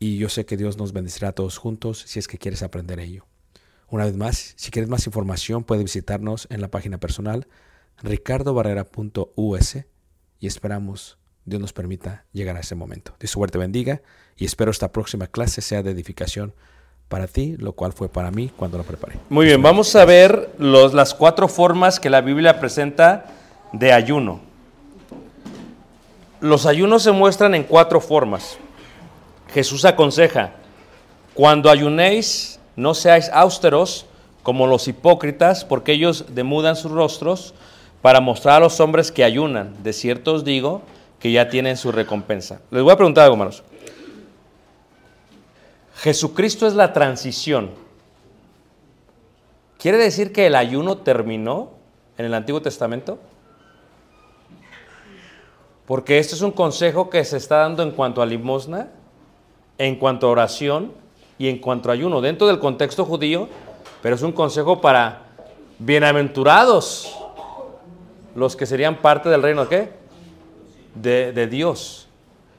y yo sé que Dios nos bendecirá a todos juntos si es que quieres aprender ello. Una vez más, si quieres más información, puedes visitarnos en la página personal ricardobarrera.us y esperamos Dios nos permita llegar a ese momento. Dios suerte bendiga y espero esta próxima clase sea de edificación para ti, lo cual fue para mí cuando la preparé. Muy bien, vamos a ver las cuatro formas que la Biblia presenta de ayuno. Los ayunos se muestran en cuatro formas. Jesús aconseja, cuando ayunéis, no seáis austeros como los hipócritas, porque ellos demudan sus rostros para mostrar a los hombres que ayunan. De cierto os digo que ya tienen su recompensa. Les voy a preguntar algo, hermanos. Jesucristo es la transición. ¿Quiere decir que el ayuno terminó en el Antiguo Testamento? Porque este es un consejo que se está dando en cuanto a limosna, en cuanto a oración y en cuanto a ayuno, dentro del contexto judío, pero es un consejo para bienaventurados, los que serían parte del reino. De, de Dios.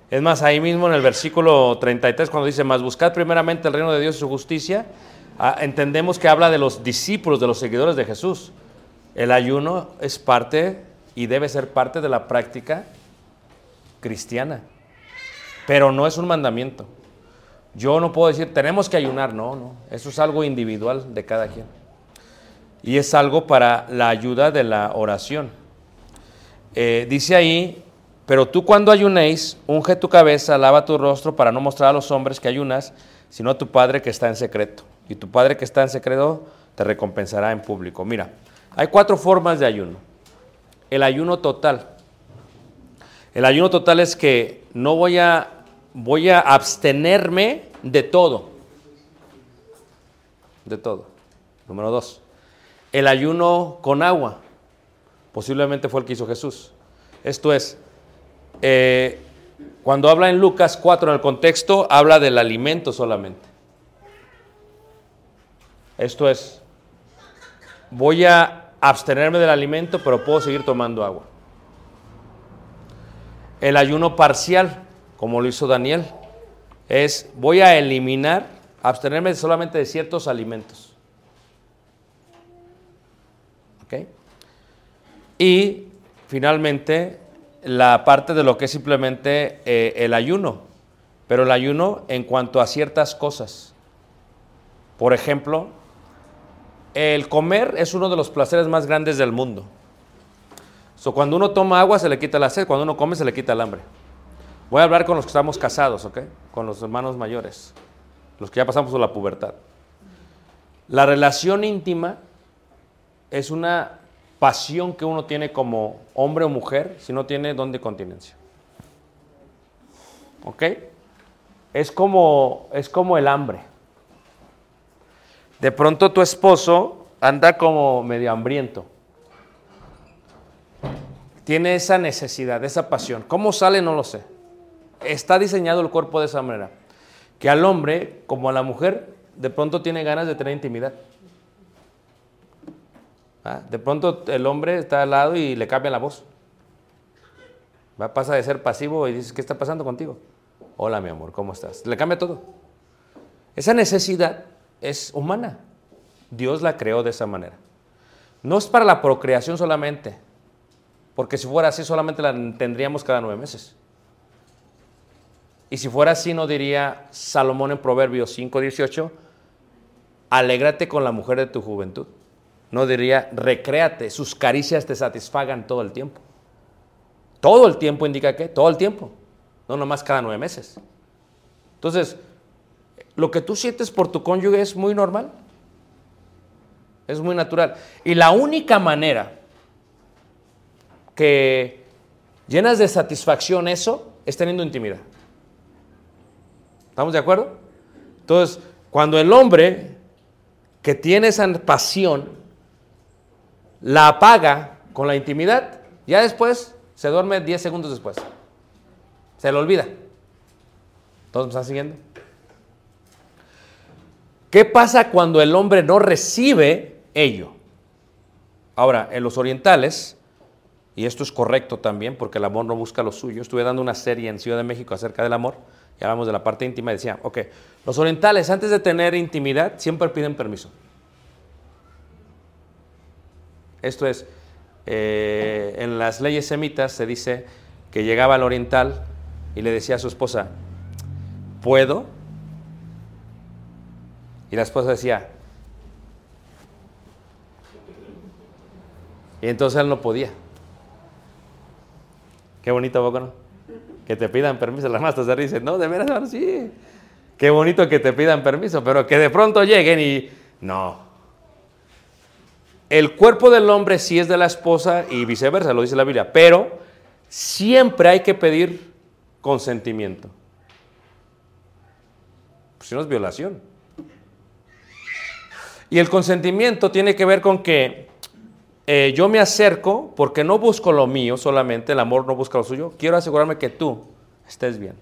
Es más, ahí mismo en el versículo 33, cuando dice, más buscad primeramente el reino de Dios y su justicia, ah, entendemos que habla de los discípulos, de los seguidores de Jesús. El ayuno es parte y debe ser parte de la práctica cristiana, pero no es un mandamiento. Yo no puedo decir, tenemos que ayunar, no, no. Eso es algo individual de cada quien. Y es algo para la ayuda de la oración. Eh, dice ahí, pero tú cuando ayunéis, unge tu cabeza, lava tu rostro para no mostrar a los hombres que ayunas, sino a tu Padre que está en secreto. Y tu Padre que está en secreto te recompensará en público. Mira, hay cuatro formas de ayuno. El ayuno total. El ayuno total es que no voy a, voy a abstenerme de todo. De todo. Número dos. El ayuno con agua. Posiblemente fue el que hizo Jesús. Esto es, eh, cuando habla en Lucas 4 en el contexto, habla del alimento solamente. Esto es, voy a abstenerme del alimento, pero puedo seguir tomando agua. El ayuno parcial, como lo hizo Daniel, es voy a eliminar, abstenerme solamente de ciertos alimentos. ¿Ok? Y finalmente la parte de lo que es simplemente eh, el ayuno, pero el ayuno en cuanto a ciertas cosas. Por ejemplo, el comer es uno de los placeres más grandes del mundo. So, cuando uno toma agua se le quita la sed, cuando uno come se le quita el hambre. Voy a hablar con los que estamos casados, ¿ok? Con los hermanos mayores, los que ya pasamos por la pubertad. La relación íntima es una pasión que uno tiene como hombre o mujer si no tiene don de continencia. ¿Ok? Es como, es como el hambre. De pronto tu esposo anda como medio hambriento. Tiene esa necesidad, esa pasión. ¿Cómo sale? No lo sé. Está diseñado el cuerpo de esa manera. Que al hombre, como a la mujer, de pronto tiene ganas de tener intimidad. ¿Ah? De pronto el hombre está al lado y le cambia la voz. Va, pasa de ser pasivo y dices, ¿qué está pasando contigo? Hola mi amor, ¿cómo estás? Le cambia todo. Esa necesidad es humana. Dios la creó de esa manera. No es para la procreación solamente, porque si fuera así solamente la tendríamos cada nueve meses. Y si fuera así, no diría Salomón en Proverbios 5:18, alégrate con la mujer de tu juventud. No diría, recréate, sus caricias te satisfagan todo el tiempo. Todo el tiempo indica que, todo el tiempo, no nomás cada nueve meses. Entonces, lo que tú sientes por tu cónyuge es muy normal, es muy natural. Y la única manera que llenas de satisfacción eso es teniendo intimidad. ¿Estamos de acuerdo? Entonces, cuando el hombre que tiene esa pasión la apaga con la intimidad, ya después se duerme 10 segundos después. Se le olvida. ¿Todos me están siguiendo? ¿Qué pasa cuando el hombre no recibe ello? Ahora, en los orientales, y esto es correcto también, porque el amor no busca lo suyo, estuve dando una serie en Ciudad de México acerca del amor, y hablamos de la parte íntima decía, ok, los orientales antes de tener intimidad siempre piden permiso. Esto es, eh, en las leyes semitas se dice que llegaba al oriental y le decía a su esposa, ¿puedo? Y la esposa decía, y entonces él no podía. Qué bonito, no? Que te pidan permiso. Las mastas se dicen, no, de veras, sí. Qué bonito que te pidan permiso, pero que de pronto lleguen y no, el cuerpo del hombre sí es de la esposa y viceversa, lo dice la Biblia, pero siempre hay que pedir consentimiento. Pues si no es violación. Y el consentimiento tiene que ver con que eh, yo me acerco porque no busco lo mío solamente, el amor no busca lo suyo, quiero asegurarme que tú estés bien.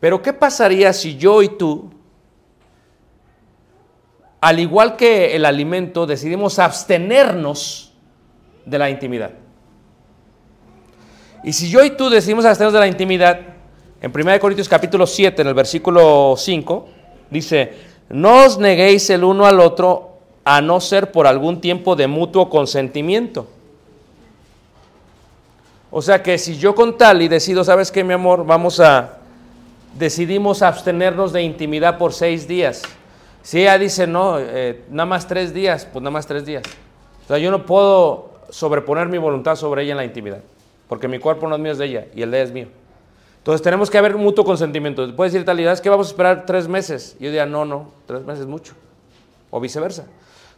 Pero ¿qué pasaría si yo y tú al igual que el alimento, decidimos abstenernos de la intimidad. Y si yo y tú decidimos abstenernos de la intimidad, en 1 Corintios capítulo 7, en el versículo 5, dice, no os neguéis el uno al otro a no ser por algún tiempo de mutuo consentimiento. O sea que si yo con tal y decido, ¿sabes qué, mi amor? Vamos a decidimos abstenernos de intimidad por seis días. Si ella dice, no, eh, nada más tres días, pues nada más tres días. O sea, yo no puedo sobreponer mi voluntad sobre ella en la intimidad, porque mi cuerpo no es mío, es de ella, y el de ella es mío. Entonces tenemos que haber mutuo consentimiento. Puede decir tal, es que vamos a esperar tres meses. Y yo diría, no, no, tres meses es mucho. O viceversa.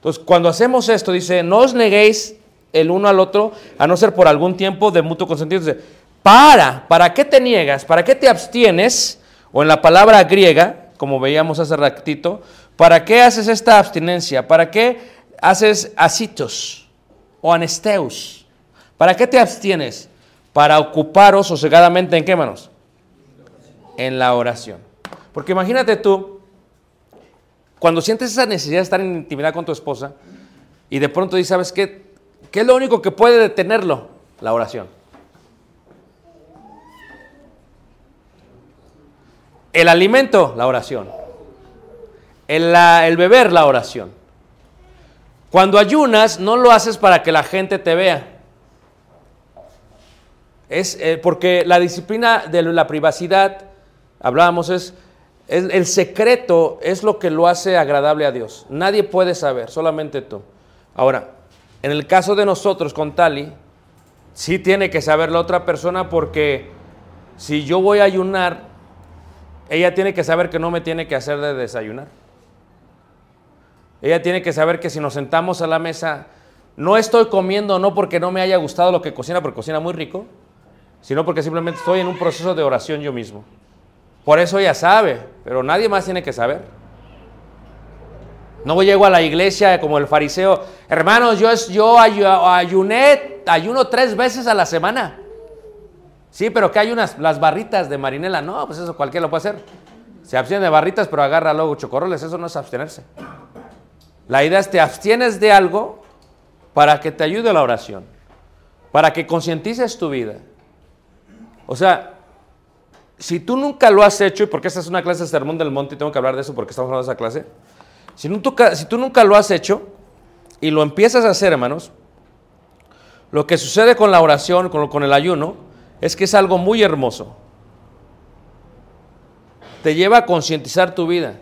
Entonces, cuando hacemos esto, dice, no os neguéis el uno al otro, a no ser por algún tiempo de mutuo consentimiento. Dice, para, ¿para qué te niegas? ¿Para qué te abstienes? O en la palabra griega, como veíamos hace ratito, ¿para qué haces esta abstinencia? ¿Para qué haces asitos o anesteus? ¿Para qué te abstienes? Para ocuparos sosegadamente en qué manos? En la oración. Porque imagínate tú, cuando sientes esa necesidad de estar en intimidad con tu esposa y de pronto dices, ¿sabes qué? ¿Qué es lo único que puede detenerlo? La oración. El alimento, la oración. El, el beber, la oración. Cuando ayunas, no lo haces para que la gente te vea. Es eh, porque la disciplina de la privacidad, hablábamos, es, el secreto es lo que lo hace agradable a Dios. Nadie puede saber, solamente tú. Ahora, en el caso de nosotros con Tali, sí tiene que saber la otra persona porque si yo voy a ayunar, ella tiene que saber que no me tiene que hacer de desayunar. Ella tiene que saber que si nos sentamos a la mesa, no estoy comiendo no porque no me haya gustado lo que cocina, porque cocina muy rico, sino porque simplemente estoy en un proceso de oración yo mismo. Por eso ella sabe, pero nadie más tiene que saber. No llego a la iglesia como el fariseo, hermanos, yo, yo ayu- ayuné, ayuno tres veces a la semana. Sí, pero que hay unas, las barritas de marinela. No, pues eso cualquiera lo puede hacer. Se abstiene de barritas, pero agarra luego chocorroles. Eso no es abstenerse. La idea es te abstienes de algo para que te ayude la oración, para que concientices tu vida. O sea, si tú nunca lo has hecho, y porque esta es una clase de Sermón del Monte y tengo que hablar de eso porque estamos hablando de esa clase, si, tú nunca lo has hecho y lo empiezas a hacer, hermanos, lo que sucede con la oración, con el ayuno, es que es algo muy hermoso. Te lleva a concientizar tu vida.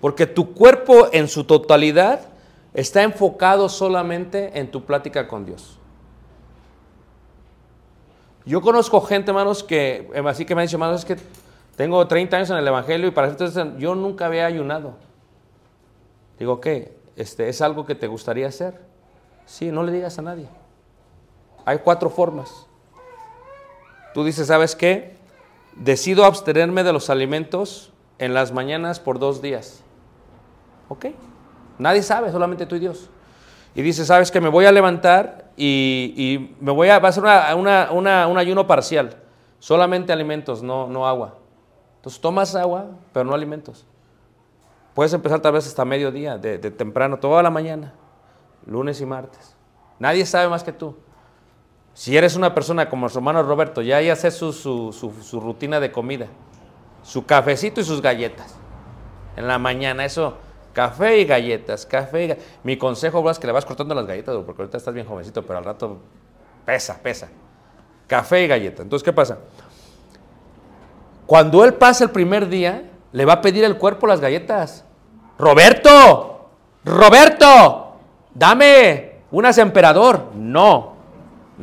Porque tu cuerpo en su totalidad está enfocado solamente en tu plática con Dios. Yo conozco gente, hermanos, que, eh, así que me han dicho, hermanos, es que tengo 30 años en el Evangelio y para entonces yo nunca había ayunado. Digo, ¿qué? Este, ¿Es algo que te gustaría hacer? Sí, no le digas a nadie. Hay cuatro formas. Tú dices, ¿sabes qué? Decido abstenerme de los alimentos en las mañanas por dos días. ¿Ok? Nadie sabe, solamente tú y Dios. Y dices, ¿sabes qué? Me voy a levantar y, me voy a, va a hacer una- una- una- un ayuno parcial. Solamente alimentos, no, no agua. Entonces tomas agua, pero no alimentos. Puedes empezar tal vez hasta mediodía, de, de temprano, toda la mañana, lunes y martes. Nadie sabe más que tú. Si eres una persona como su hermano Roberto, ya ya hace su, su- su- su rutina de comida, su cafecito y sus galletas. En la mañana, eso, café y galletas, café y ga- Mi consejo, bro, es que le vas cortando las galletas, porque ahorita estás bien jovencito, pero al rato pesa, pesa. Café y galleta. Entonces, ¿qué pasa? Cuando él pasa el primer día, le va a pedir el cuerpo las galletas. Roberto, Roberto, dame unas emperador. No.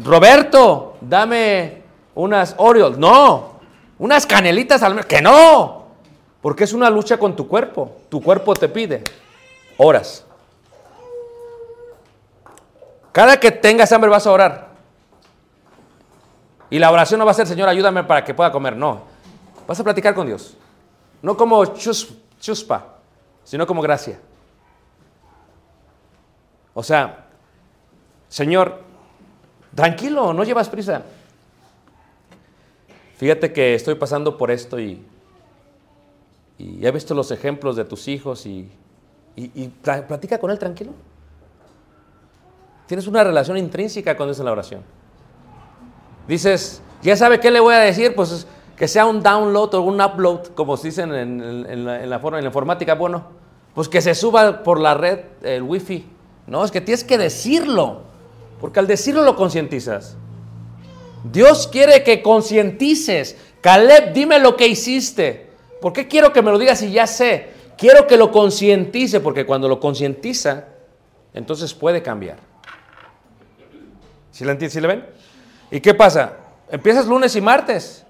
Roberto, dame unas Oreos. No. Unas canelitas al menos. Que no. Porque es una lucha con tu cuerpo. Tu cuerpo te pide horas. Cada que tengas hambre vas a orar. Y la oración no va a ser, Señor, ayúdame para que pueda comer. No. Vas a platicar con Dios. No como chus- chuspa, sino como gracia. O sea, Señor, tranquilo, no llevas prisa. Fíjate que estoy pasando por esto y, y he visto los ejemplos de tus hijos y, y- y pla- platica con él tranquilo. Tienes una relación intrínseca con Dios en la oración. Dices, ya sabe qué le voy a decir, pues que sea un download o un upload, como se dicen en la forma, en la informática, bueno, pues que se suba por la red el wifi. No, es que tienes que decirlo, porque al decirlo lo concientizas. Dios quiere que concientices, Caleb, dime lo que hiciste. ¿Por qué quiero que me lo digas si ya sé? Quiero que lo concientice, porque cuando lo concientiza, entonces puede cambiar. ¿Sí, le, ¿Sí le ven? ¿Y qué pasa? Empiezas lunes y martes.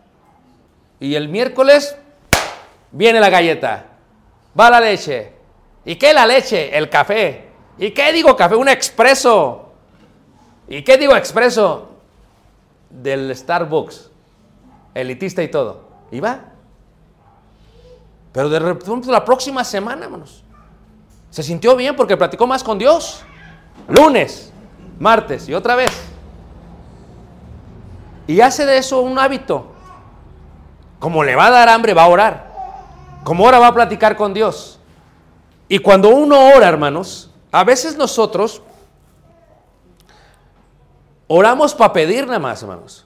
Y el miércoles viene la galleta. Va la leche. ¿Y qué la leche? El café. ¿Y qué digo café? Un expreso. ¿Y qué digo expreso? Del Starbucks. Elitista y todo. Y va. Pero de repente la próxima semana, hermanos. Se sintió bien porque platicó más con Dios. Lunes, martes y otra vez. Y hace de eso un hábito. Como le va a dar hambre, va a orar. Como ahora va a platicar con Dios. Y cuando uno ora, hermanos, a veces nosotros oramos para pedir nada más, hermanos.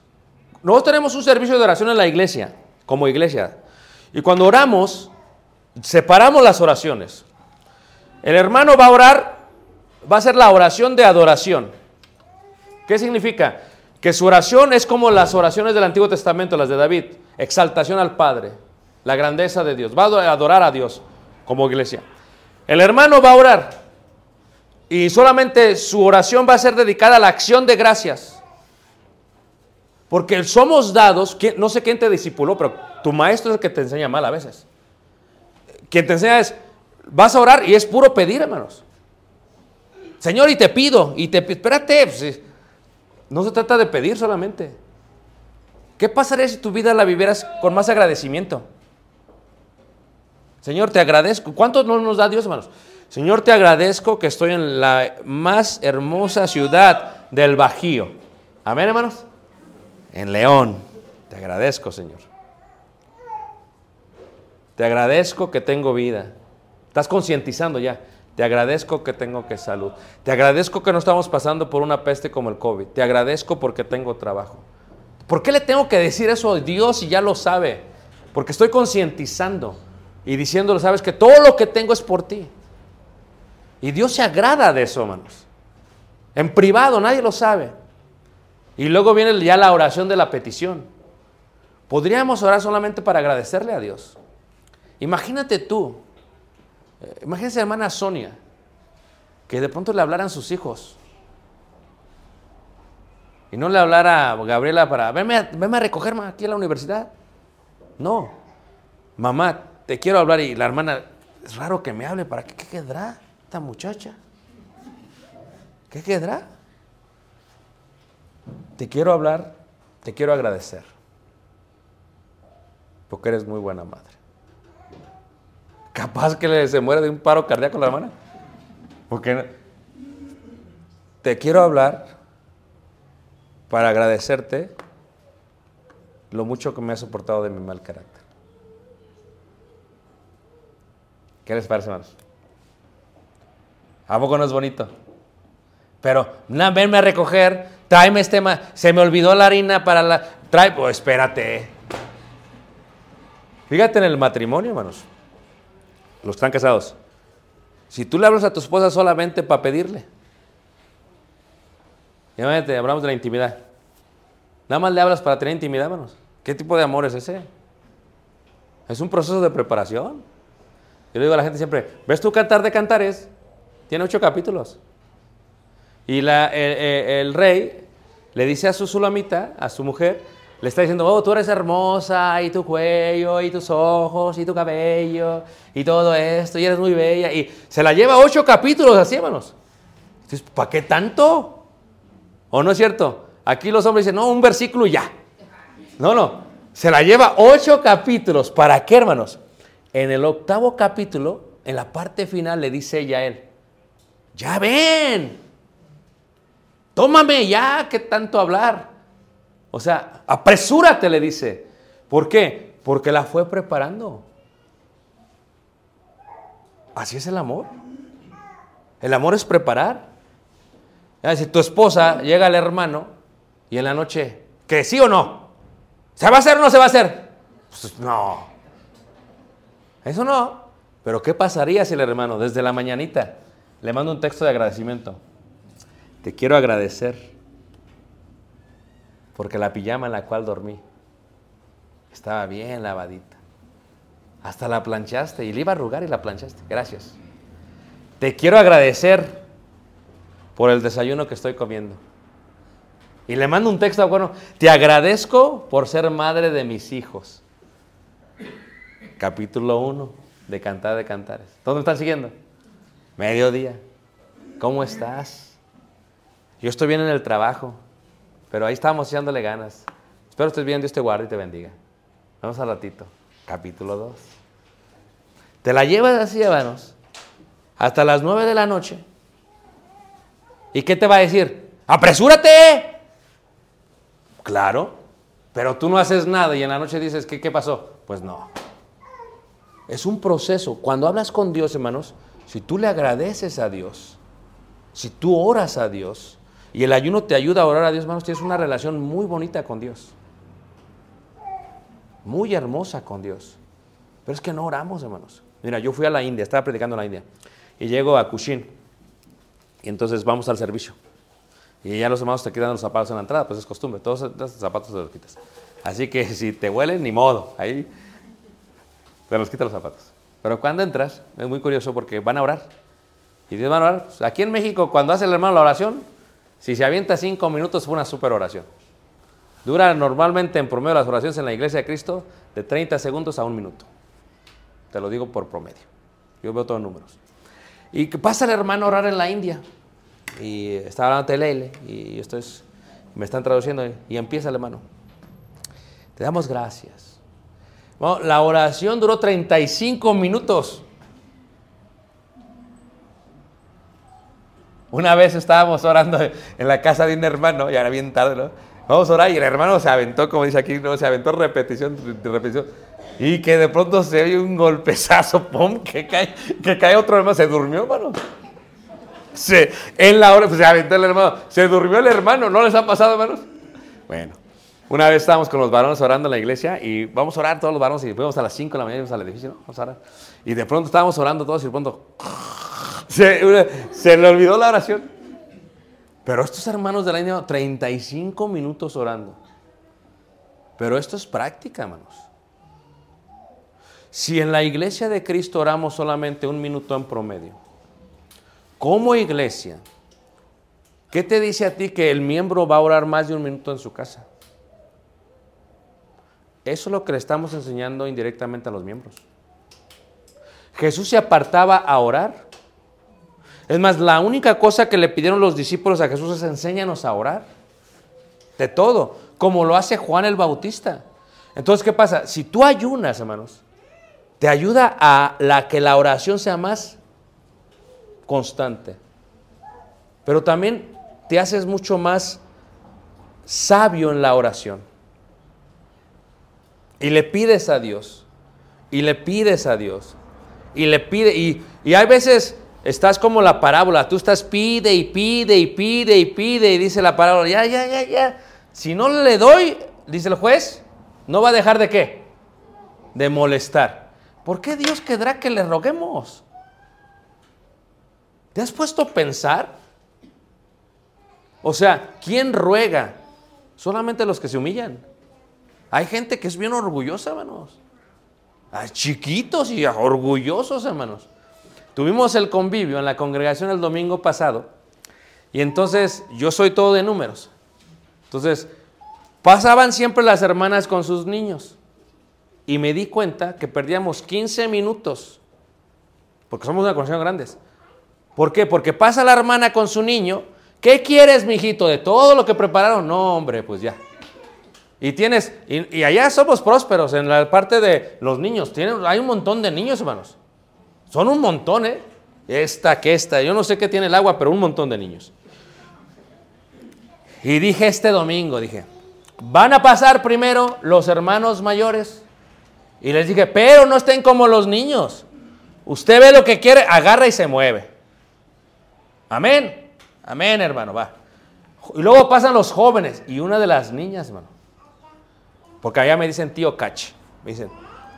Nosotros tenemos un servicio de oración en la iglesia, como iglesia. Y cuando oramos, separamos las oraciones. El hermano va a orar, va a hacer la oración de adoración. ¿Qué significa? Que su oración es como las oraciones del Antiguo Testamento, las de David. Exaltación al Padre, la grandeza de Dios. Va a adorar a Dios como iglesia. El hermano va a orar y solamente su oración va a ser dedicada a la acción de gracias. Porque somos dados, no sé quién te discipuló, pero tu maestro es el que te enseña mal a veces. Quien te enseña es, vas a orar y es puro pedir, hermanos. Señor, y te pido, y te espérate, pues, no se trata de pedir solamente. ¿Qué pasaría si tu vida la vivieras con más agradecimiento? Señor, te agradezco. ¿Cuánto no nos da Dios, hermanos? Señor, te agradezco que estoy en la más hermosa ciudad del Bajío. Amén, hermanos. En León. Te agradezco, Señor. Te agradezco que tengo vida. Estás concientizando ya. Te agradezco que tengo que salud. Te agradezco que no estamos pasando por una peste como el COVID. Te agradezco porque tengo trabajo. ¿Por qué le tengo que decir eso a Dios si ya lo sabe? Porque estoy concientizando y diciéndole, sabes que todo lo que tengo es por ti. Y Dios se agrada de eso, hermanos. En privado, nadie lo sabe. Y luego viene ya la oración de la petición. Podríamos orar solamente para agradecerle a Dios. Imagínate tú, eh, imagínese hermana Sonia, que de pronto le hablaran sus hijos. Y no le hablara a Gabriela para, venme a, a recogerme aquí a la universidad. No, mamá, te quiero hablar y la hermana, es raro que me hable, ¿para qué, qué quedará esta muchacha? ¿Qué quedará? Te quiero hablar, te quiero agradecer, porque eres muy buena madre. Capaz que se muere de un paro cardíaco la hermana. Porque te quiero hablar para agradecerte lo mucho que me has soportado de mi mal carácter. ¿Qué les parece, hermanos? ¿A poco no es bonito? Pero, na, venme a recoger, tráeme este, se me olvidó la harina para la... Trae, pues espérate. Fíjate en el matrimonio, hermanos. Los están casados. Si tú le hablas a tu esposa solamente para pedirle. Imagínate, hablamos de la intimidad. Nada más le hablas para tener intimidad, hermanos. ¿Qué tipo de amor es ese? Es un proceso de preparación. Yo le digo a la gente siempre, ¿ves tú Cantar de Cantares? Tiene ocho capítulos. Y la, el, rey le dice a su sulamita, a su mujer, le está diciendo, oh, tú eres hermosa, y tu cuello, y tus ojos, y tu cabello, y todo esto, y eres muy bella. Y se la lleva ocho capítulos así, hermanos. Entonces, ¿para qué tanto? ¿O no es cierto? Aquí los hombres dicen, no, un versículo y ya. No, no. Se la lleva ocho capítulos. ¿Para qué, hermanos? En el octavo capítulo, en la parte final, le dice ella a él, ya ven, tómame ya, ¿qué tanto hablar? O sea, apresúrate, le dice. ¿Por qué? Porque la fue preparando. Así es el amor. El amor es preparar. Si tu esposa llega al hermano y en la noche, ¿que sí o no? ¿Se va a hacer o no se va a hacer? Pues no. Eso no. Pero ¿qué pasaría si el hermano desde la mañanita le manda un texto de agradecimiento? Te quiero agradecer porque la pijama en la cual dormí Estaba bien lavadita. Hasta la planchaste y le iba a arrugar y la planchaste. Gracias. Te quiero agradecer por el desayuno que estoy comiendo. Y le mando un texto, bueno, te agradezco por ser madre de mis hijos. Capítulo 1 de Cantar de Cantares. ¿Dónde están siguiendo? Mediodía. ¿Cómo estás? Yo estoy bien en el trabajo, pero ahí estamos echándole ganas. Espero estés bien, Dios te guarde y te bendiga. Vamos al ratito. Capítulo 2. Te la llevas así, hermanos, hasta las 9 de la noche. ¿Y qué te va a decir? ¡Apresúrate! Claro, pero tú no haces nada y en la noche dices, ¿qué, qué pasó? Pues no. Es un proceso. Cuando hablas con Dios, hermanos, si tú le agradeces a Dios, si tú oras a Dios, y el ayuno te ayuda a orar a Dios, hermanos, tienes una relación muy bonita con Dios. Muy hermosa con Dios. Pero es que no oramos, hermanos. Mira, yo fui a la India, estaba predicando en la India, y llego a Kushin, y entonces vamos al servicio. Y ya los hermanos te quitan los zapatos en la entrada, pues es costumbre, todos los zapatos te los quitas. Así que si te huelen, ni modo, ahí te los quitan los zapatos. Pero cuando entras, es muy curioso porque van a orar. Y Dios van a orar. Pues, aquí en México, cuando hace el hermano la oración, si se avienta cinco minutos, fue una super oración. Dura normalmente en promedio las oraciones en la iglesia de Cristo de 30 segundos a un minuto. Te lo digo por promedio. Yo veo todos los números. Y pasa el hermano a orar en la India. Y está hablando Telele. Y esto es, me están traduciendo. Y empieza el hermano. Te damos gracias. Bueno, la oración duró 35 minutos. Una vez estábamos orando en la casa de un hermano, ya era bien tarde, ¿no? Vamos a orar y el hermano se aventó, como dice aquí, ¿no? se aventó repetición, repetición. Y que de pronto se oye un golpezazo, ¡pum! Que cae, que cae otro hermano. Se durmió, hermano. Se, en la hora, pues se aventó el hermano. Se durmió el hermano, ¿no les ha pasado, hermanos? Bueno, una vez estábamos con los varones orando en la iglesia y vamos a orar todos los varones y fuimos a las 5 de la mañana, íbamos al edificio, ¿no? Vamos a orar. Y de pronto estábamos orando todos y de pronto se, se le olvidó la oración. Pero estos hermanos de la India, 35 minutos orando. Pero esto es práctica, hermanos. Si en la iglesia de Cristo oramos solamente un minuto en promedio, como iglesia, ¿qué te dice a ti que el miembro va a orar más de un minuto en su casa? Eso es lo que le estamos enseñando indirectamente a los miembros. Jesús se apartaba a orar. Es más, la única cosa que le pidieron los discípulos a Jesús es enséñanos a orar. De todo, como lo hace Juan el Bautista. Entonces, ¿qué pasa? Si tú ayunas, hermanos, te ayuda a la que la oración sea más constante. Pero también te haces mucho más sabio en la oración. Y le pides a Dios. Y le pides a Dios. Y le pide. Y, y hay veces estás como la parábola. Tú estás pide y pide y pide y pide. Y dice la parábola, ya, ya, ya, ya. Si no le doy, dice el juez, no va a dejar de qué? De molestar. ¿Por qué Dios querrá que le roguemos? ¿Te has puesto a pensar? O sea, ¿quién ruega? Solamente los que se humillan. Hay gente que es bien orgullosa, hermanos. Hay chiquitos y orgullosos, hermanos. Tuvimos el convivio en la congregación el domingo pasado. Y entonces yo soy todo de números. Entonces, pasaban siempre las hermanas con sus niños. Y me di cuenta que perdíamos 15 minutos. Porque somos una congregación grandes. ¿Por qué? Porque pasa la hermana con su niño. ¿Qué quieres, mijito? De todo lo que prepararon. No, hombre, pues ya. Y tienes, y, allá somos prósperos en la parte de los niños. Tienen, hay un montón de niños, hermanos. Son un montón, ¿eh? Esta, que esta. Yo no sé qué tiene el agua, pero un montón de niños. Y dije este domingo, dije, van a pasar primero los hermanos mayores. Y les dije, pero no estén como los niños. Usted ve lo que quiere, agarra y se mueve. Amén. Amén, hermano, va. Y luego pasan los jóvenes y una de las niñas, hermano. Porque allá me dicen tío Cach. Me dicen,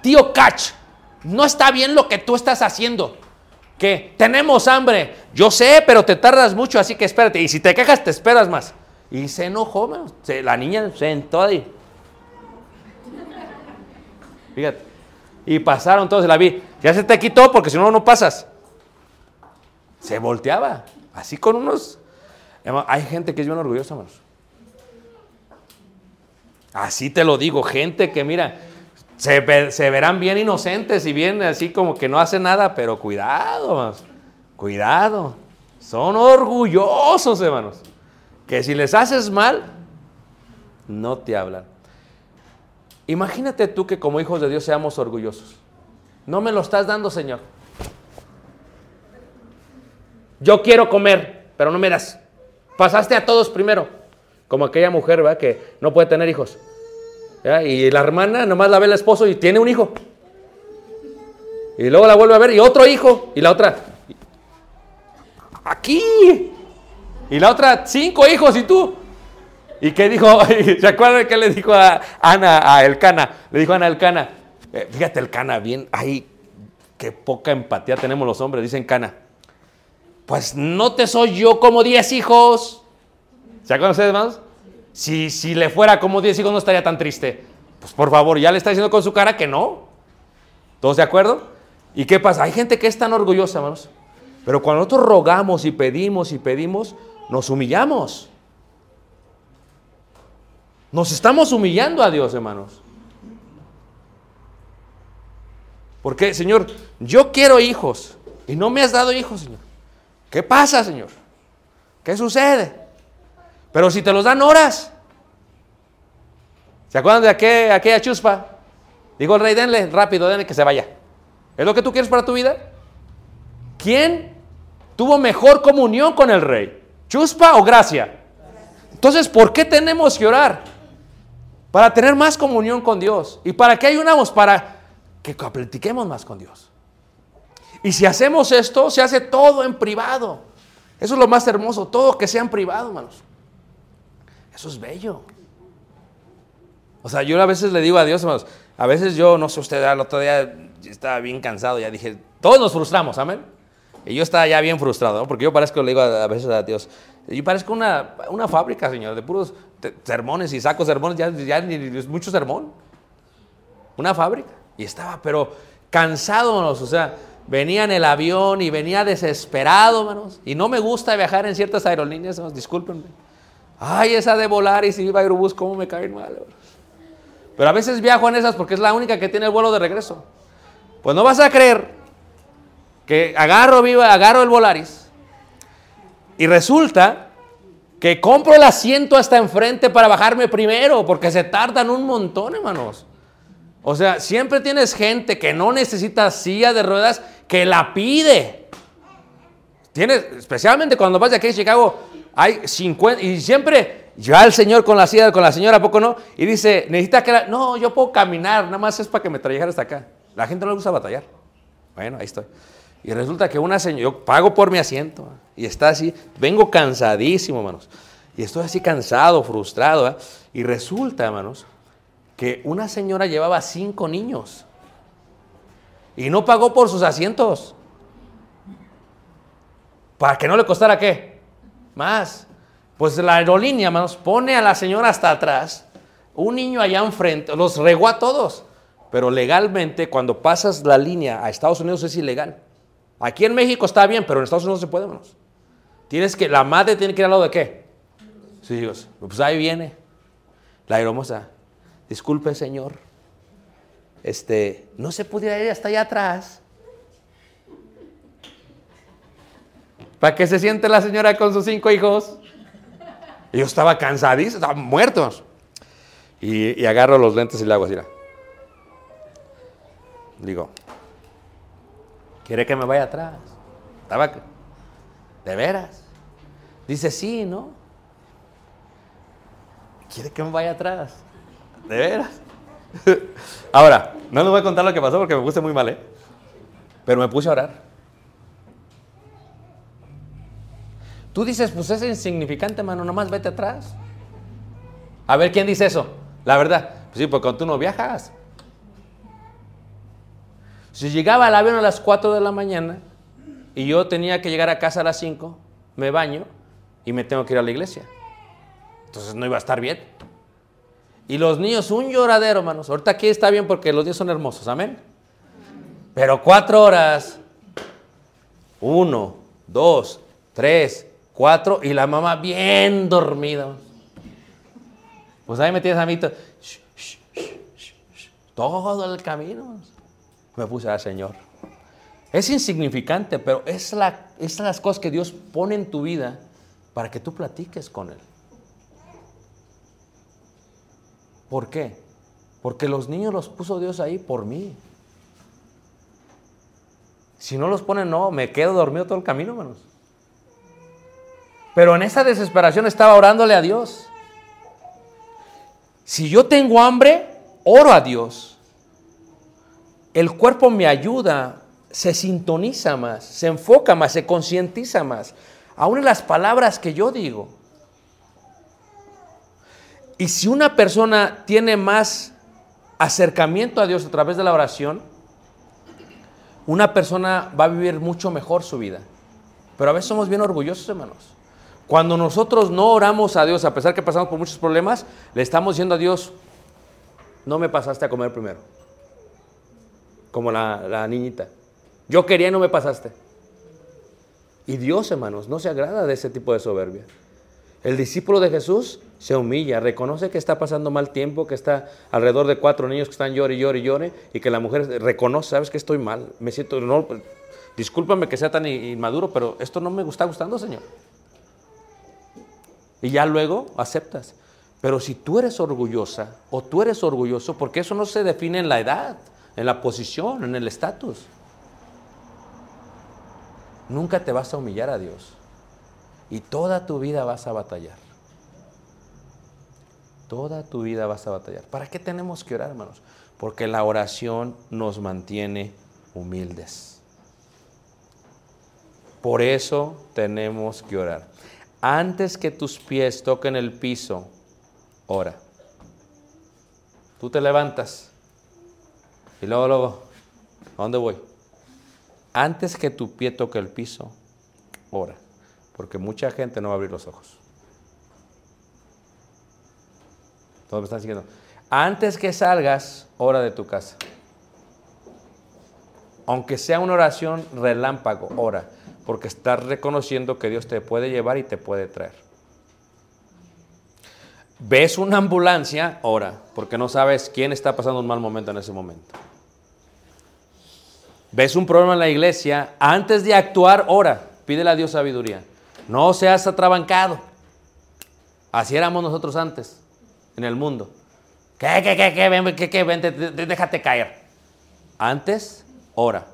tío Cach, no está bien lo que tú estás haciendo. Que tenemos hambre. Yo sé, pero te tardas mucho, así que espérate. Y si te quejas, te esperas más. Y se enojó. Se- la niña se sentó ahí. Fíjate. Y pasaron todos, la vi. Ya se te quitó porque si no, no pasas. Se volteaba. Así con unos. Hay gente que es bien orgullosa, hermanos. Así te lo digo, gente que mira, se, ve- se verán bien inocentes y bien así como que no hacen nada, pero cuidado, cuidado. Son orgullosos, hermanos. Que si les haces mal, no te hablan. Imagínate tú que como hijos de Dios seamos orgullosos. No me lo estás dando, Señor. Yo quiero comer, pero no me das. Pasaste a todos primero. Como aquella mujer, ¿verdad? Que no puede tener hijos. Y la hermana nomás la ve el esposo y tiene un hijo. Y luego la vuelve a ver y otro hijo. Y la otra, aquí. Y la otra, cinco hijos y tú. ¿Y qué dijo? ¿Se acuerdan qué le dijo a Ana, a Elcana? Le dijo a Ana Elcana. eh, fíjate, Elcana, bien, ay, qué poca empatía tenemos los hombres, dicen Cana. Pues no te soy yo como diez hijos. ¿Se acuerdan ustedes, hermanos? Si, si le fuera como diez hijos no estaría tan triste. Pues por favor, ya le está diciendo con su cara que no. ¿Todos de acuerdo? ¿Y qué pasa? Hay gente que es tan orgullosa, hermanos. Pero cuando nosotros rogamos y pedimos y pedimos, nos humillamos. Nos estamos humillando a Dios, hermanos. Porque, Señor, yo quiero hijos y no me has dado hijos, Señor. ¿Qué pasa, Señor? ¿Qué sucede? Pero si te los dan horas. ¿Se acuerdan de aquel- aquella chuspa? Digo el rey, denle rápido, denle que se vaya. ¿Es lo que tú quieres para tu vida? ¿Quién tuvo mejor comunión con el rey? ¿Chuspa o gracia? Entonces, ¿por qué tenemos que orar? Para tener más comunión con Dios. ¿Y para qué ayunamos? Para que platiquemos más con Dios. Y si hacemos esto, se hace todo en privado. Eso es lo más hermoso, todo que sea en privado, hermanos. Eso es bello. O sea, yo a veces le digo a Dios, hermanos, a veces yo, no sé usted, al otro día estaba bien cansado, ya dije, todos nos frustramos, amén. Y yo estaba ya bien frustrado, ¿no? porque yo parezco, le digo a, veces a Dios, yo parezco una, una fábrica, Señor, de puros sermones y saco sermones, ya, ya ni mucho sermón. Una fábrica. Y estaba, pero cansado, hermanos, o sea, venía en el avión y venía desesperado, hermanos. Y no me gusta viajar en ciertas aerolíneas, hermanos, discúlpenme. Ay, esa de Volaris y Viva Aerobús, cómo me caen mal. Pero a veces viajo en esas porque es la única que tiene el vuelo de regreso. Pues no vas a creer que agarro, viva, agarro el Volaris y resulta que compro el asiento hasta enfrente para bajarme primero porque se tardan un montón, hermanos. O sea, siempre tienes gente que no necesita silla de ruedas que la pide. Tienes, especialmente cuando vas de aquí a Chicago, hay 50 y siempre ya el señor con la silla con la señora, ¿a poco no? Y dice, necesita que la, no, yo puedo caminar, nada más es para que me trajera hasta acá. La gente no le gusta batallar. Bueno, ahí estoy. Y resulta que una señora, yo pago por mi asiento y está así, vengo cansadísimo, hermanos. Y estoy así cansado, frustrado. Y resulta, hermanos, que una señora llevaba cinco niños y no pagó por sus asientos. ¿Para que no le costara qué? Más. Pues la aerolínea, hermanos, pone a la señora hasta atrás, un niño allá enfrente, los regó a todos. Pero legalmente, cuando pasas la línea a Estados Unidos es ilegal. Aquí en México está bien, pero en Estados Unidos no se puede, hermanos. Tienes que, la madre tiene que ir al lado de qué? Sí, Dios. Pues ahí viene la aeromoza. Disculpe, señor. Este, no se pudiera ir hasta allá atrás. Para que se siente la señora con sus cinco hijos. Y yo estaba cansadísimo, estaba muertos. Y, y agarro los lentes y le hago así. Digo, ¿quiere que me vaya atrás? Estaba, ¿de veras? Dice, sí, ¿no? ¿Quiere que me vaya atrás? ¿De veras? Ahora, no les voy a contar lo que pasó porque me puse muy mal, ¿eh? Pero me puse a orar. Tú dices, pues es insignificante, mano, nomás vete atrás. A ver, ¿quién dice eso? La verdad. Pues sí, porque cuando tú no viajas. Si llegaba al avión a las 4 de la mañana y yo tenía que llegar a casa a las 5, me baño y me tengo que ir a la iglesia. Entonces no iba a estar bien. Y los niños, un lloradero, hermanos. Ahorita aquí está bien porque los niños son hermosos, amén. Pero cuatro horas, uno, dos, tres, cuatro, y la mamá bien dormida. Pues ahí me tienes a mí to- sh- sh- sh- sh- sh- todo el camino. Me puse al Señor. Es insignificante, pero es, la, es las cosas que Dios pone en tu vida para que tú platiques con Él. ¿Por qué? Porque los niños los puso Dios ahí por mí. Si no los pone, no, me quedo dormido todo el camino, hermanos. Pero en esa desesperación estaba orándole a Dios. Si yo tengo hambre, oro a Dios. El cuerpo me ayuda, se sintoniza más, se enfoca más, se concientiza más. Aún en las palabras que yo digo. Y si una persona tiene más acercamiento a Dios a través de la oración, una persona va a vivir mucho mejor su vida. Pero a veces somos bien orgullosos, hermanos. Cuando nosotros no oramos a Dios, a pesar que pasamos por muchos problemas, le estamos diciendo a Dios, no me pasaste a comer primero. Como la, la niñita. Yo quería y no me pasaste. Y Dios, hermanos, no se agrada de ese tipo de soberbia. El discípulo de Jesús se humilla, reconoce que está pasando mal tiempo, que está alrededor de cuatro niños que están llore, llore, llore, y que la mujer reconoce, sabes que estoy mal, me siento, discúlpame que sea tan inmaduro, pero esto no me está gustando, Señor. Y ya luego aceptas. Pero si tú eres orgullosa o tú eres orgulloso, porque eso no se define en la edad, en la posición, en el estatus. Nunca te vas a humillar a Dios. Y toda tu vida vas a batallar. Toda tu vida vas a batallar. ¿Para qué tenemos que orar, hermanos? Porque la oración nos mantiene humildes. Por eso tenemos que orar. Antes que tus pies toquen el piso, ora. Tú te levantas y luego, luego, ¿a dónde voy? Antes que tu pie toque el piso, ora. Porque mucha gente no va a abrir los ojos. Todos me están siguiendo. Antes que salgas, ora de tu casa. Aunque sea una oración relámpago, ora. Porque estás reconociendo que Dios te puede llevar y te puede traer. Ves una ambulancia, ora. Porque no sabes quién está pasando un mal momento en ese momento. Ves un problema en la iglesia, antes de actuar, ora. Pídele a Dios sabiduría. No seas atrabancado. Así éramos nosotros antes, en el mundo. ¿Qué, qué, qué, qué, qué, qué, de- déjate caer. Antes, ora.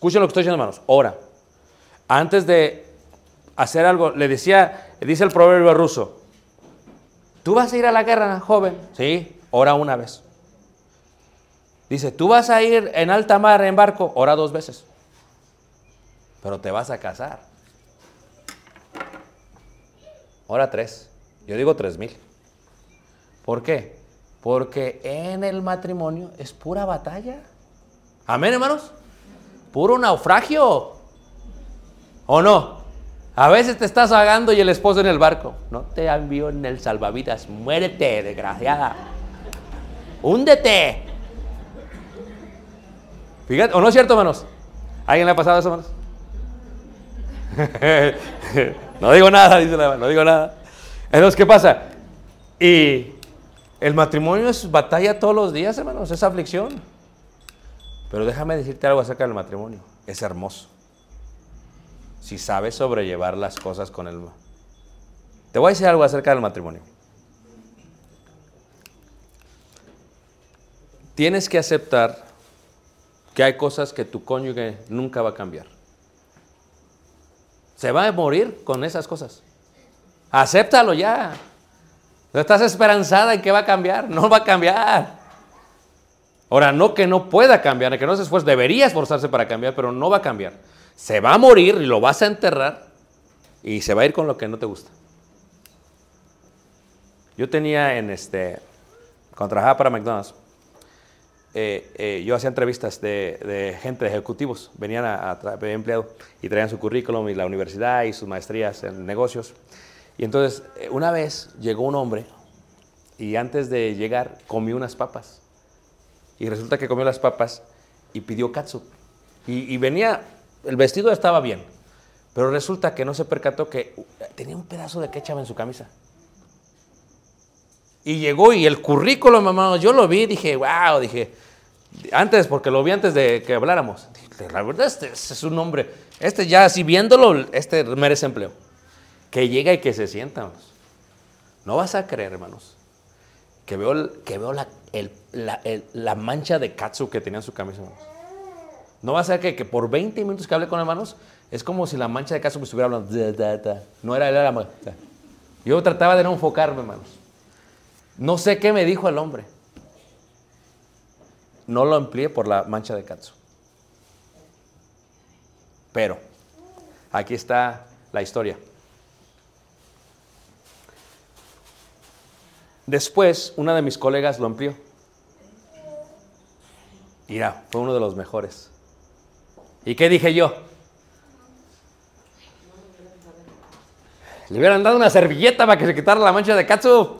Escuchen lo que estoy diciendo, hermanos. Ora. Antes de hacer algo, le decía, dice el proverbio ruso, ¿tú vas a ir a la guerra, joven? Sí, ora una vez. Dice, ¿tú vas a ir en alta mar en barco? Ora dos veces. Pero te vas a casar. Ora tres. Yo digo tres mil. ¿Por qué? Porque en el matrimonio es pura batalla. Amén, hermanos. Puro naufragio. ¿O no? A veces te estás ahogando y el esposo en el barco. No te envío en el salvavidas. Muérete, desgraciada. Húndete. ¿o no es cierto, hermanos? ¿A ¿Alguien le ha pasado eso, hermanos? no digo nada, dice la no digo nada. Entonces, ¿qué pasa? Y el matrimonio es batalla todos los días, hermanos, es aflicción. Pero déjame decirte algo acerca del matrimonio. Es hermoso. Si sabes sobrellevar las cosas con el... Te voy a decir algo acerca del matrimonio. Tienes que aceptar que hay cosas que tu cónyuge nunca va a cambiar. Se va a morir con esas cosas. Acéptalo ya. No estás esperanzada en que va a cambiar. No va a cambiar. Ahora, no que no pueda cambiar, que no se esfuerce, debería esforzarse para cambiar, pero no va a cambiar. Se va a morir y lo vas a enterrar y se va a ir con lo que no te gusta. Yo tenía en este, cuando trabajaba para McDonald's, eh, eh, yo hacía entrevistas de, gente, de ejecutivos, venían a, a tra- de empleado y traían su currículum y la universidad y sus maestrías en negocios. Y entonces, eh, una vez llegó un hombre y antes de llegar comió unas papas. Y resulta que comió las papas y pidió katsu. Y, venía, el vestido estaba bien, pero resulta que no se percató que uh, tenía un pedazo de ketchup en su camisa. Y llegó y el currículo, mamá, yo lo vi, dije, wow, dije, antes, porque lo vi antes de que habláramos. Dije, La verdad, este, este es un hombre, este ya así viéndolo, este merece empleo. Que llega y que se sienta. No vas a creer, hermanos, que veo, que veo el- la- mancha de katsu que tenía en su camisa, hermanos. No va a ser que, que por 20 minutos que hablé con hermanos, es como si la mancha de katsu me estuviera hablando. No era él, era Yo trataba de no enfocarme, hermanos. No sé qué me dijo el hombre. No lo empleé por la mancha de katsu. Pero, aquí está la historia. Después, una de mis colegas lo empleó. Mira, fue uno de los mejores. ¿Y qué dije yo? Le hubieran dado una servilleta para que se quitara la mancha de katsu.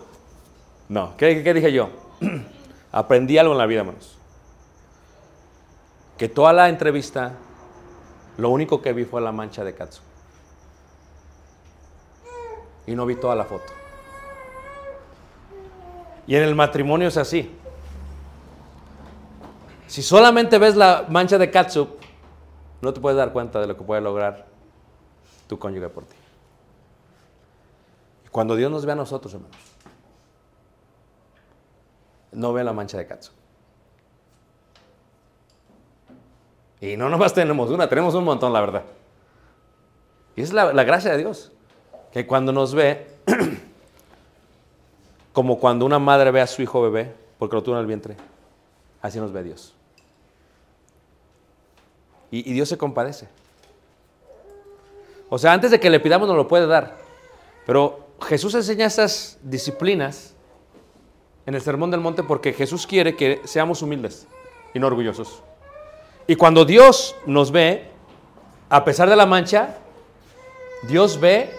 No, ¿qué, qué dije yo? Aprendí algo en la vida, hermanos. Que toda la entrevista, lo único que vi fue la mancha de katsu. Y no vi toda la foto. Y en el matrimonio es así. Si solamente ves la mancha de catsup, no te puedes dar cuenta de lo que puede lograr tu cónyuge por ti. Cuando Dios nos ve a nosotros, hermanos, no ve la mancha de catsup. Y no nomás tenemos una, tenemos un montón, la verdad. Y es la, la gracia de Dios, que cuando nos ve, como cuando una madre ve a su hijo bebé, porque lo tuvo en el vientre, así nos ve Dios. Y, Dios se compadece. O sea, antes de que le pidamos nos lo puede dar. Pero Jesús enseña estas disciplinas en el Sermón del Monte porque Jesús quiere que seamos humildes y no orgullosos. Y cuando Dios nos ve, a pesar de la mancha, Dios ve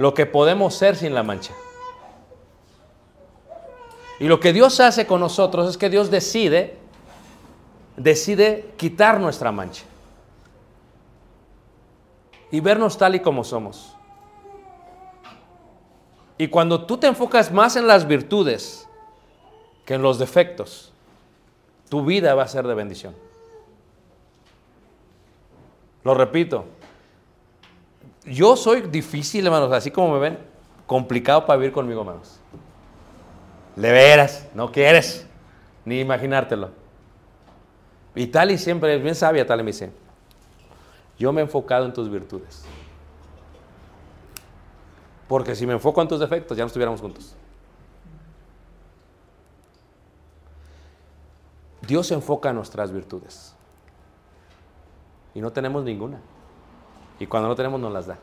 lo que podemos ser sin la mancha. Y lo que Dios hace con nosotros es que Dios decide, decide quitar nuestra mancha y vernos tal y como somos. Y cuando tú te enfocas más en las virtudes que en los defectos, tu vida va a ser de bendición. Lo repito, yo soy difícil, hermanos, así como me ven, complicado para vivir conmigo, hermanos. De veras, no quieres ni imaginártelo. Y Tali siempre es bien sabia, Tali me dice, yo me he enfocado en tus virtudes. Porque si me enfoco en tus defectos, ya no estuviéramos juntos. Dios se enfoca en nuestras virtudes. Y no tenemos ninguna. Y cuando no tenemos, nos las da.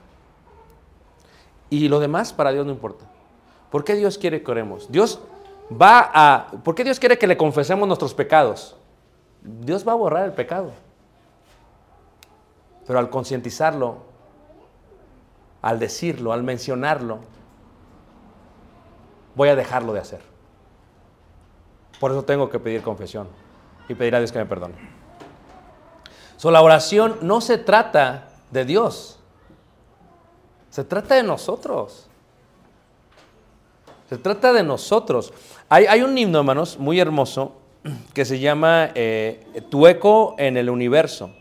Y lo demás para Dios no importa. ¿Por qué Dios quiere que oremos? Dios va a... ¿Por qué Dios quiere que le confesemos nuestros pecados? Dios va a borrar el pecado. Pero al concientizarlo, al decirlo, al mencionarlo, voy a dejarlo de hacer. Por eso tengo que pedir confesión y pedir a Dios que me perdone. So, la oración no se trata de Dios, se trata de nosotros. Se trata de nosotros. Hay, un himno, hermanos, muy hermoso, que se llama eh, Tu eco en el universo.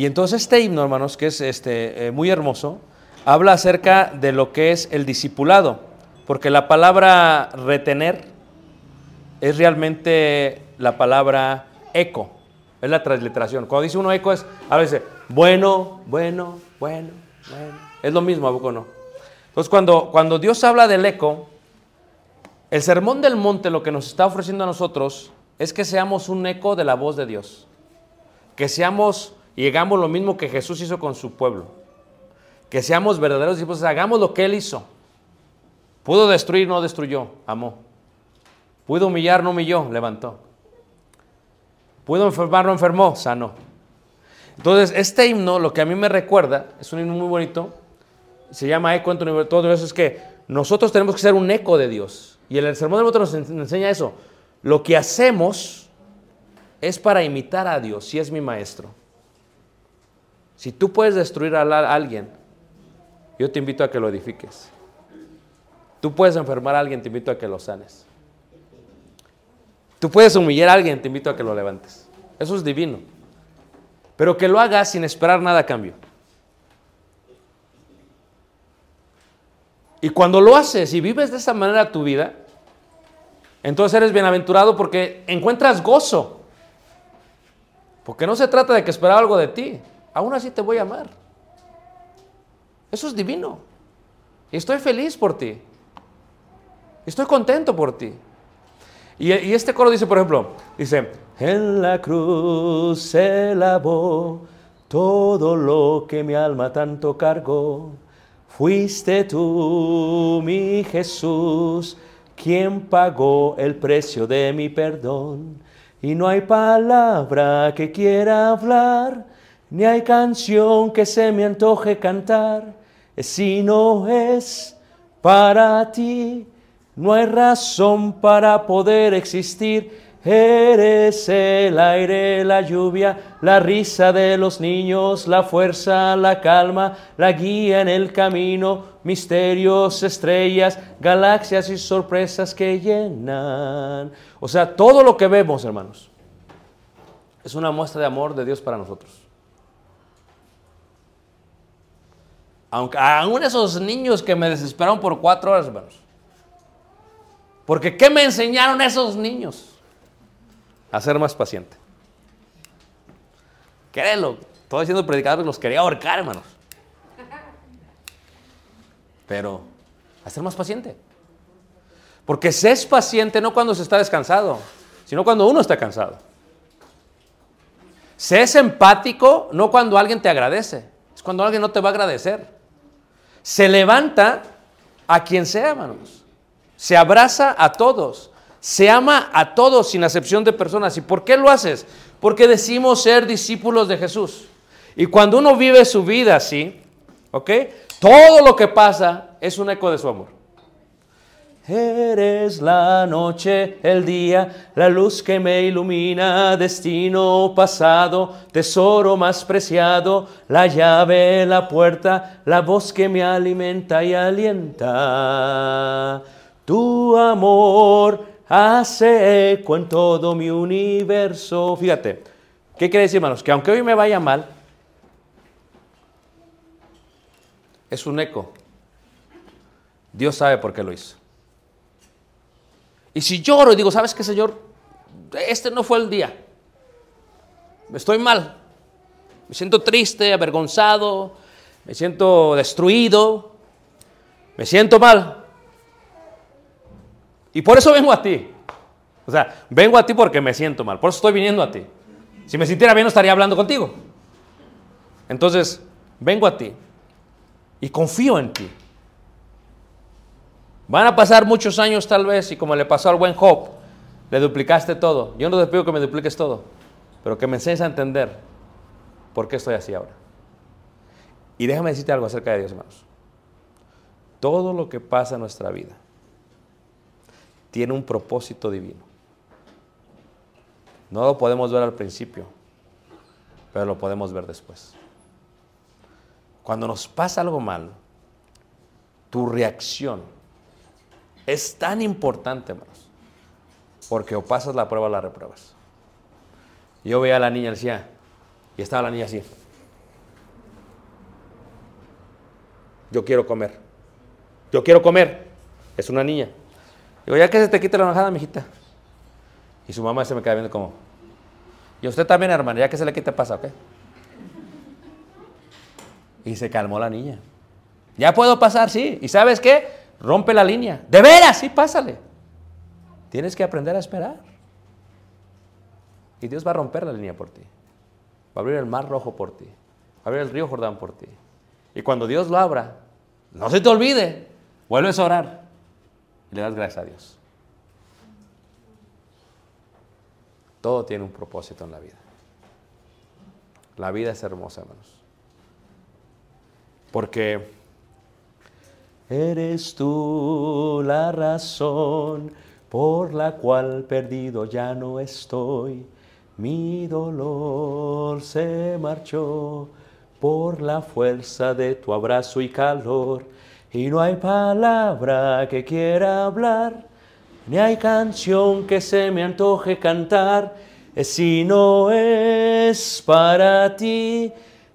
Y entonces este himno, hermanos, que es este, eh, muy hermoso, habla acerca de lo que es el discipulado, porque la palabra retener es realmente la palabra eco, es la transliteración. Cuando dice uno eco es, a veces, bueno, bueno, bueno, bueno. Es lo mismo, ¿a poco no? Entonces cuando, cuando Dios habla del eco, el sermón del monte lo que nos está ofreciendo a nosotros es que seamos un eco de la voz de Dios. Que seamos y hagamos lo mismo que Jesús hizo con su pueblo. Que seamos verdaderos discípulos, hagamos lo que Él hizo. Pudo destruir, no destruyó, amó. Pudo humillar, no humilló, levantó. Pudo enfermar, no enfermó, sanó. Entonces, este himno, lo que a mí me recuerda, es un himno muy bonito, se llama eco en todo eso es que nosotros tenemos que ser un eco de Dios. Y el Sermón del Monte nos en- enseña eso. Lo que hacemos es para imitar a Dios, si es mi maestro. Si tú puedes destruir a alguien, yo te invito a que lo edifiques. Tú puedes enfermar a alguien, te invito a que lo sanes. Tú puedes humillar a alguien, te invito a que lo levantes. Eso es divino. Pero que lo hagas sin esperar nada a cambio. Y cuando lo haces y vives de esa manera tu vida, entonces eres bienaventurado porque encuentras gozo. Porque no se trata de que esperaba algo de ti. Aún así te voy a amar. Eso es divino. Estoy feliz por ti. Estoy contento por ti. Y, y este coro dice, por ejemplo, dice, en la cruz se lavó todo lo que mi alma tanto cargó. Fuiste tú, mi Jesús, quien pagó el precio de mi perdón. Y no hay palabra que quiera hablar, ni hay canción que se me antoje cantar, si no es para ti. No hay razón para poder existir. Eres el aire, la lluvia, la risa de los niños, la fuerza, la calma, la guía en el camino, misterios, estrellas, galaxias y sorpresas que llenan. O sea, todo lo que vemos, hermanos, es una muestra de amor de Dios para nosotros. Aunque aún esos niños que me desesperaron por cuatro horas, hermanos. Porque ¿qué me enseñaron esos niños? A ser más paciente. Créelo, estoy siendo predicador los quería ahorcar, hermanos. Pero a ser más paciente. Porque se es paciente no cuando se está descansado, sino cuando uno está cansado. Se es empático no cuando alguien te agradece, es cuando alguien no te va a agradecer. Se levanta a quien sea, hermanos. Se abraza a todos. Se ama a todos sin acepción de personas. ¿Y por qué lo haces? Porque decimos ser discípulos de Jesús. Y cuando uno vive su vida así, ¿ok? Todo lo que pasa es un eco de su amor. Eres la noche, el día, la luz que me ilumina, destino pasado, tesoro más preciado, la llave, la puerta, la voz que me alimenta y alienta. Tu amor hace eco en todo mi universo. Fíjate, ¿qué quiere decir, hermanos? Que aunque hoy me vaya mal, es un eco. Dios sabe por qué lo hizo. Y si lloro y digo, ¿sabes qué, Señor? Este no fue el día. Estoy mal. Me siento triste, avergonzado, me siento destruido, me siento mal. Y por eso vengo a ti. O sea, vengo a ti porque me siento mal. Por eso estoy viniendo a ti. Si me sintiera bien, no estaría hablando contigo. Entonces, vengo a ti y confío en ti. Van a pasar muchos años tal vez y como le pasó al buen Job, le duplicaste todo. Yo no te pido que me dupliques todo, pero que me enseñes a entender por qué estoy así ahora. Y déjame decirte algo acerca de Dios, hermanos. Todo lo que pasa en nuestra vida tiene un propósito divino. No lo podemos ver al principio, pero lo podemos ver después. Cuando nos pasa algo malo, tu reacción es tan importante, hermanos, porque o pasas la prueba o la repruebas. Yo veía a la niña decía, y estaba la niña así. Yo quiero comer. Yo quiero comer. Es una niña. Digo, ya que se te quite la enojada, mijita. Y su mamá se me queda viendo como, y usted también, hermano, ya que se le quite pasa, ¿ok? Y se calmó la niña. Ya puedo pasar, sí. ¿Y sabes qué? Rompe la línea. De veras, sí, pásale. Tienes que aprender a esperar. Y Dios va a romper la línea por ti. Va a abrir el mar rojo por ti. Va a abrir el río Jordán por ti. Y cuando Dios lo abra, no se te olvide. Vuelves a orar. Y le das gracias a Dios. Todo tiene un propósito en la vida. La vida es hermosa, hermanos. Porque Eres tú la razón por la cual perdido ya no estoy. Mi dolor se marchó por la fuerza de tu abrazo y calor. Y no hay palabra que quiera hablar, ni hay canción que se me antoje cantar, si no es para ti.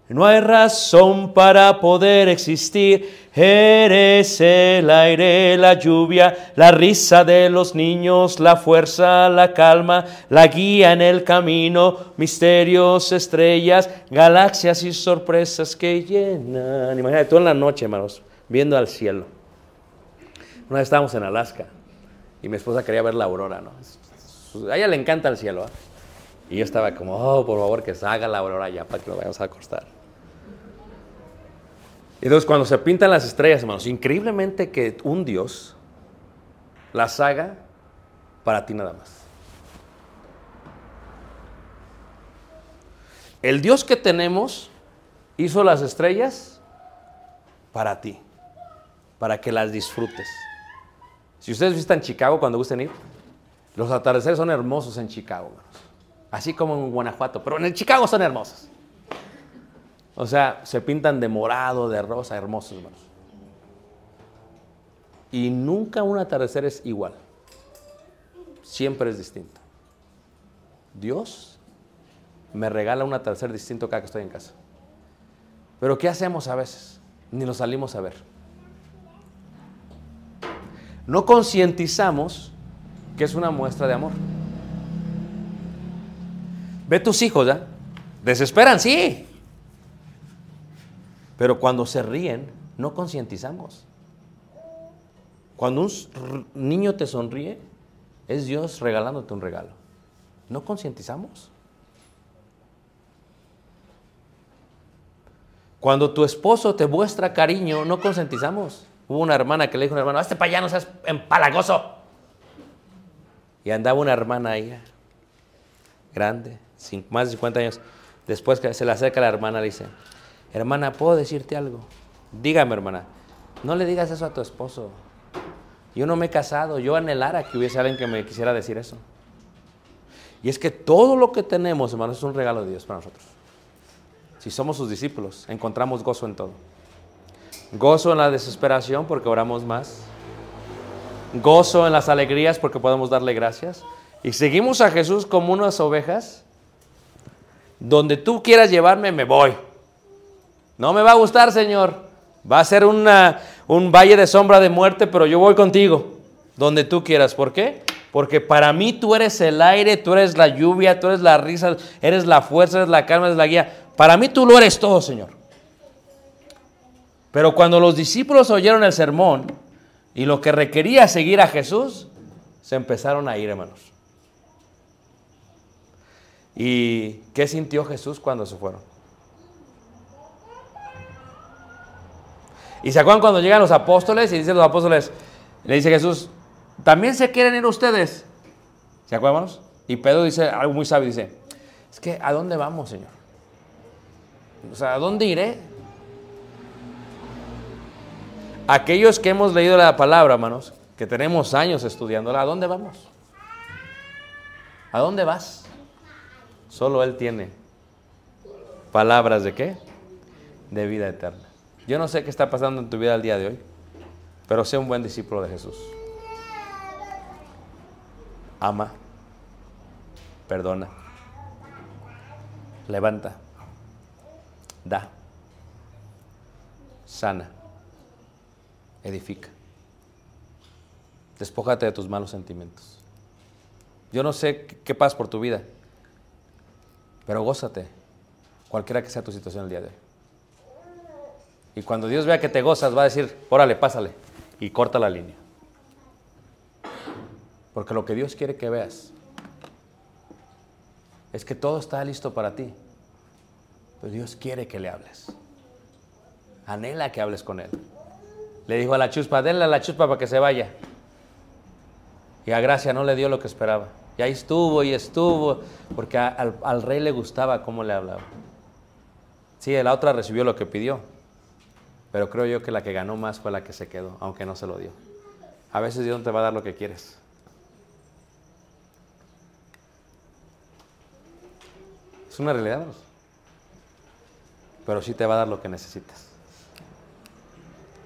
No hay razón para poder existir. Eres el aire, la lluvia, la risa de los niños, la fuerza, la calma, la guía en el camino, misterios, estrellas, galaxias y sorpresas que llenan. Imagínate tú en la noche, hermanos, viendo al cielo. Una vez estábamos en Alaska y mi esposa quería ver la aurora, ¿no? A ella le encanta el cielo, ¿eh? Y yo estaba como, oh, por favor, que salga la aurora ya para que nos vayamos a acostar. Entonces cuando se pintan las estrellas, hermanos, increíblemente que un Dios las haga para ti nada más. El Dios que tenemos hizo las estrellas para ti, para que las disfrutes. Si ustedes visitan Chicago cuando gusten ir, los atardeceres son hermosos en Chicago, hermanos. así como en Guanajuato, pero en Chicago son hermosos. O sea, se pintan de morado, de rosa, hermosos, hermanos. Y nunca un atardecer es igual. Siempre es distinto. Dios me regala un atardecer distinto cada que estoy en casa. Pero ¿qué hacemos a veces? Ni lo salimos a ver. No concientizamos que es una muestra de amor. Ve tus hijos, ¿ya? Desesperan, sí. Pero cuando se ríen, no concientizamos. Cuando un niño te sonríe, es Dios regalándote un regalo. No concientizamos. Cuando tu esposo te muestra cariño, no concientizamos. Hubo una hermana que le dijo a un hermano, este para allá no seas empalagoso. Y andaba una hermana ahí, grande, más de 50 años. Después que se le acerca la hermana, le dice, hermana, ¿puedo decirte algo? Dígame, hermana, no le digas eso a tu esposo. Yo no me he casado, yo anhelara que hubiese alguien que me quisiera decir eso. Y es que todo lo que tenemos, hermanos, es un regalo de Dios para nosotros. Si somos sus discípulos, encontramos gozo en todo. Gozo en la desesperación porque oramos más. Gozo en las alegrías porque podemos darle gracias. Y seguimos a Jesús como unas ovejas. Donde tú quieras llevarme, me voy. No me va a gustar, Señor. Va a ser un valle de sombra de muerte, pero yo voy contigo, donde tú quieras. ¿Por qué? Porque para mí tú eres el aire, tú eres la lluvia, tú eres la risa, eres la fuerza, eres la calma, eres la guía. Para mí tú lo eres todo, Señor. Pero cuando los discípulos oyeron el sermón y lo que requería seguir a Jesús, se empezaron a ir, hermanos. ¿Y qué sintió Jesús cuando se fueron? Y se acuerdan cuando llegan los apóstoles y dicen los apóstoles, le dice Jesús, ¿también se quieren ir ustedes? ¿Se acuerdan? Y Pedro dice algo muy sabio, dice, es que ¿a dónde vamos, Señor? O sea, ¿a dónde iré? Aquellos que hemos leído la palabra, hermanos, que tenemos años estudiándola, ¿a dónde vamos? ¿A dónde vas? Solo Él tiene palabras de qué? De vida eterna. Yo no sé qué está pasando en tu vida el día de hoy, pero sé un buen discípulo de Jesús. Ama, perdona, levanta, da, sana, edifica. Despójate de tus malos sentimientos. Yo no sé qué pasa por tu vida, pero gózate, cualquiera que sea tu situación el día de hoy. Y cuando Dios vea que te gozas, va a decir, órale, pásale. Y corta la línea. Porque lo que Dios quiere que veas es que todo está listo para ti. Pero Dios quiere que le hables. Anhela que hables con Él. Le dijo a la chuspa, denle a la chuspa para que se vaya. Y a Gracia no le dio lo que esperaba. Y ahí estuvo y estuvo, porque al, al rey le gustaba cómo le hablaba. Sí, la otra recibió lo que pidió, Pero creo yo que la que ganó más fue la que se quedó, aunque no se lo dio. A veces Dios no te va a dar lo que quieres. Es una realidad. Pero sí te va a dar lo que necesitas.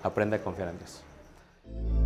Aprende a confiar en Dios.